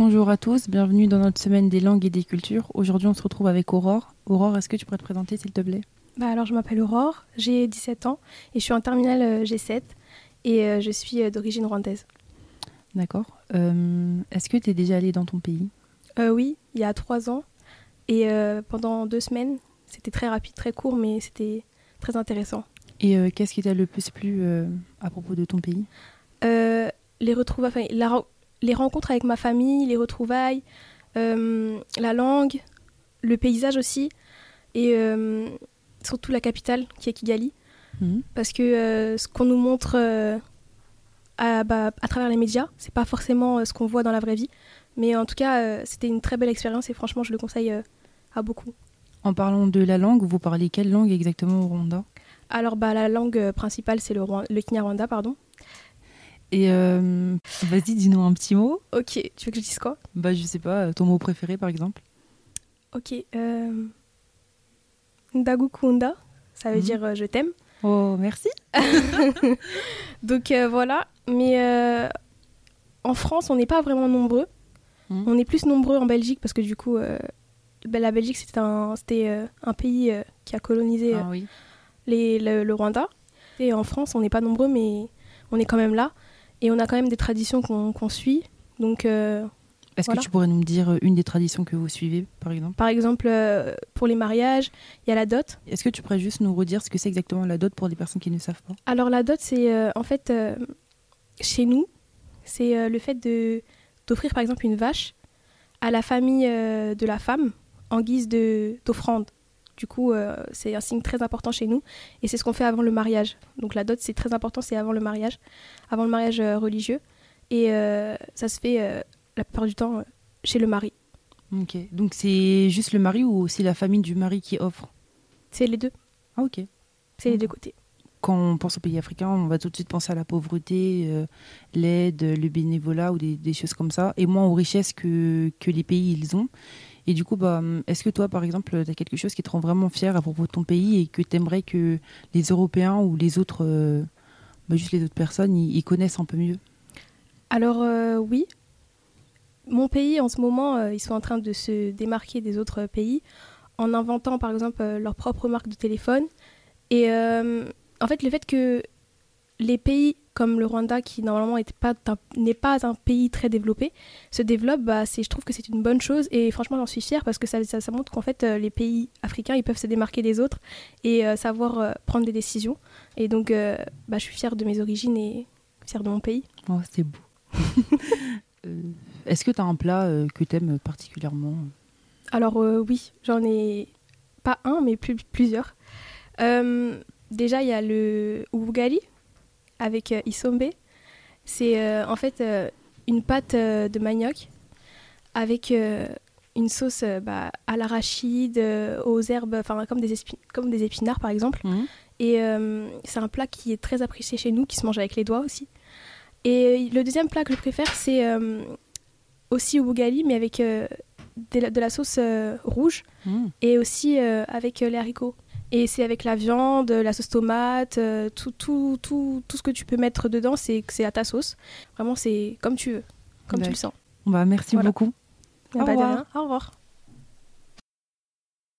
Bonjour à tous, bienvenue dans notre semaine des langues et des cultures. Aujourd'hui, on se retrouve avec Aurore. Aurore, est-ce que tu pourrais te présenter, s'il te plaît? Bah alors, je m'appelle Aurore, j'ai 17 ans et je suis en terminale euh, G7 et euh, je suis euh, d'origine rwandaise. D'accord. est-ce que tu es déjà allée dans ton pays? Oui, il y a trois ans et pendant deux semaines. C'était très rapide, très court, mais c'était très intéressant. Et qu'est-ce qui t'a le plus plu à propos de ton pays? Les retrouvailles, les rencontres avec ma famille, les retrouvailles, la langue, le paysage aussi. Et surtout la capitale qui est Kigali. Mhm. Parce que euh, ce qu'on nous montre euh, à, bah, à, travers les médias, c'est pas forcément euh, ce qu'on voit dans la vraie vie. Mais en tout cas, c'était une très belle expérience et franchement, je le conseille à beaucoup. En parlant de la langue, vous parlez quelle langue exactement au Rwanda? Alors, bah, la langue principale, c'est le, le Kinyarwanda, pardon. Et vas-y, dis-nous un petit mot. Ok, tu veux que je dise quoi? Bah, je sais pas, ton mot préféré par exemple. Ok, Ndagukunda, ça veut mhm. dire euh, je t'aime. Oh, merci. Donc euh, voilà, mais euh, en France, on n'est pas vraiment nombreux. Mhm. On est plus nombreux en Belgique parce que du coup, ben, la Belgique, c'était un, un pays qui a colonisé ah les, le, Rwanda. Et en France, on n'est pas nombreux, mais on est quand même là. Et on a quand même des traditions qu'on suit. Donc est-ce que tu pourrais nous dire euh, une des traditions que vous suivez, par exemple? Par exemple, euh, pour les mariages, il y a la dot. Est-ce que tu pourrais juste nous redire ce que c'est exactement la dot pour les personnes qui ne savent pas? Alors la dot, c'est euh, en fait, chez nous, c'est le fait de d'offrir par exemple une vache à la famille de la femme en guise d'offrande. Du coup, c'est un signe très important chez nous et c'est ce qu'on fait avant le mariage. Donc la dot, c'est très important, c'est avant le mariage, avant le mariage religieux. Et ça se fait la plupart du temps euh, chez le mari. Ok, donc c'est juste le mari ou aussi la famille du mari qui offre? C'est les deux. Ah ok. C'est les deux côtés. Quand on pense aux pays africains, on va tout de suite penser à la pauvreté, euh, l'aide, le bénévolat ou des, choses comme ça, et moins aux richesses que, que les pays ils ont. Et du coup, bah, est-ce que toi, par exemple, tu as quelque chose qui te rend vraiment fier à propos de ton pays et que tu aimerais que les Européens ou les autres, euh, bah, juste les autres personnes, ils connaissent un peu mieux? Alors oui, mon pays, en ce moment, euh, ils sont en train de se démarquer des autres pays en inventant, par exemple, euh, leur propre marque de téléphone. Et euh, en fait, le fait que les pays comme le Rwanda, qui normalement n'est pas, pas, un pays très développé, se développent, bah, je trouve que c'est une bonne chose. Et franchement, j'en suis fière parce que ça, ça, montre qu'en fait, les pays africains, ils peuvent se démarquer des autres et savoir prendre des décisions. Et donc, bah, je suis fière de mes origines et fière de mon pays. Oh, c'est beau. Est-ce que tu as un plat euh, que tu aimes particulièrement? Alors euh, oui, j'en ai pas un, mais plusieurs. Euh, déjà, il y a le ugali avec isombe. C'est en fait une pâte de manioc avec une sauce bah, à l'arachide, aux herbes, enfin comme des, comme des épinards par exemple. Mmh. Et c'est un plat qui est très apprécié chez nous, qui se mange avec les doigts aussi. Et le deuxième plat que je préfère, c'est aussi au Bougali, mais avec euh, de, la, sauce euh, rouge hmm. et aussi euh, avec les haricots. Et c'est avec la viande, la sauce tomate, tout, tout, tout, tout ce que tu peux mettre dedans, c'est à ta sauce. Vraiment, c'est comme tu veux, comme tu le sens. Bah, merci beaucoup. Au revoir. Au revoir.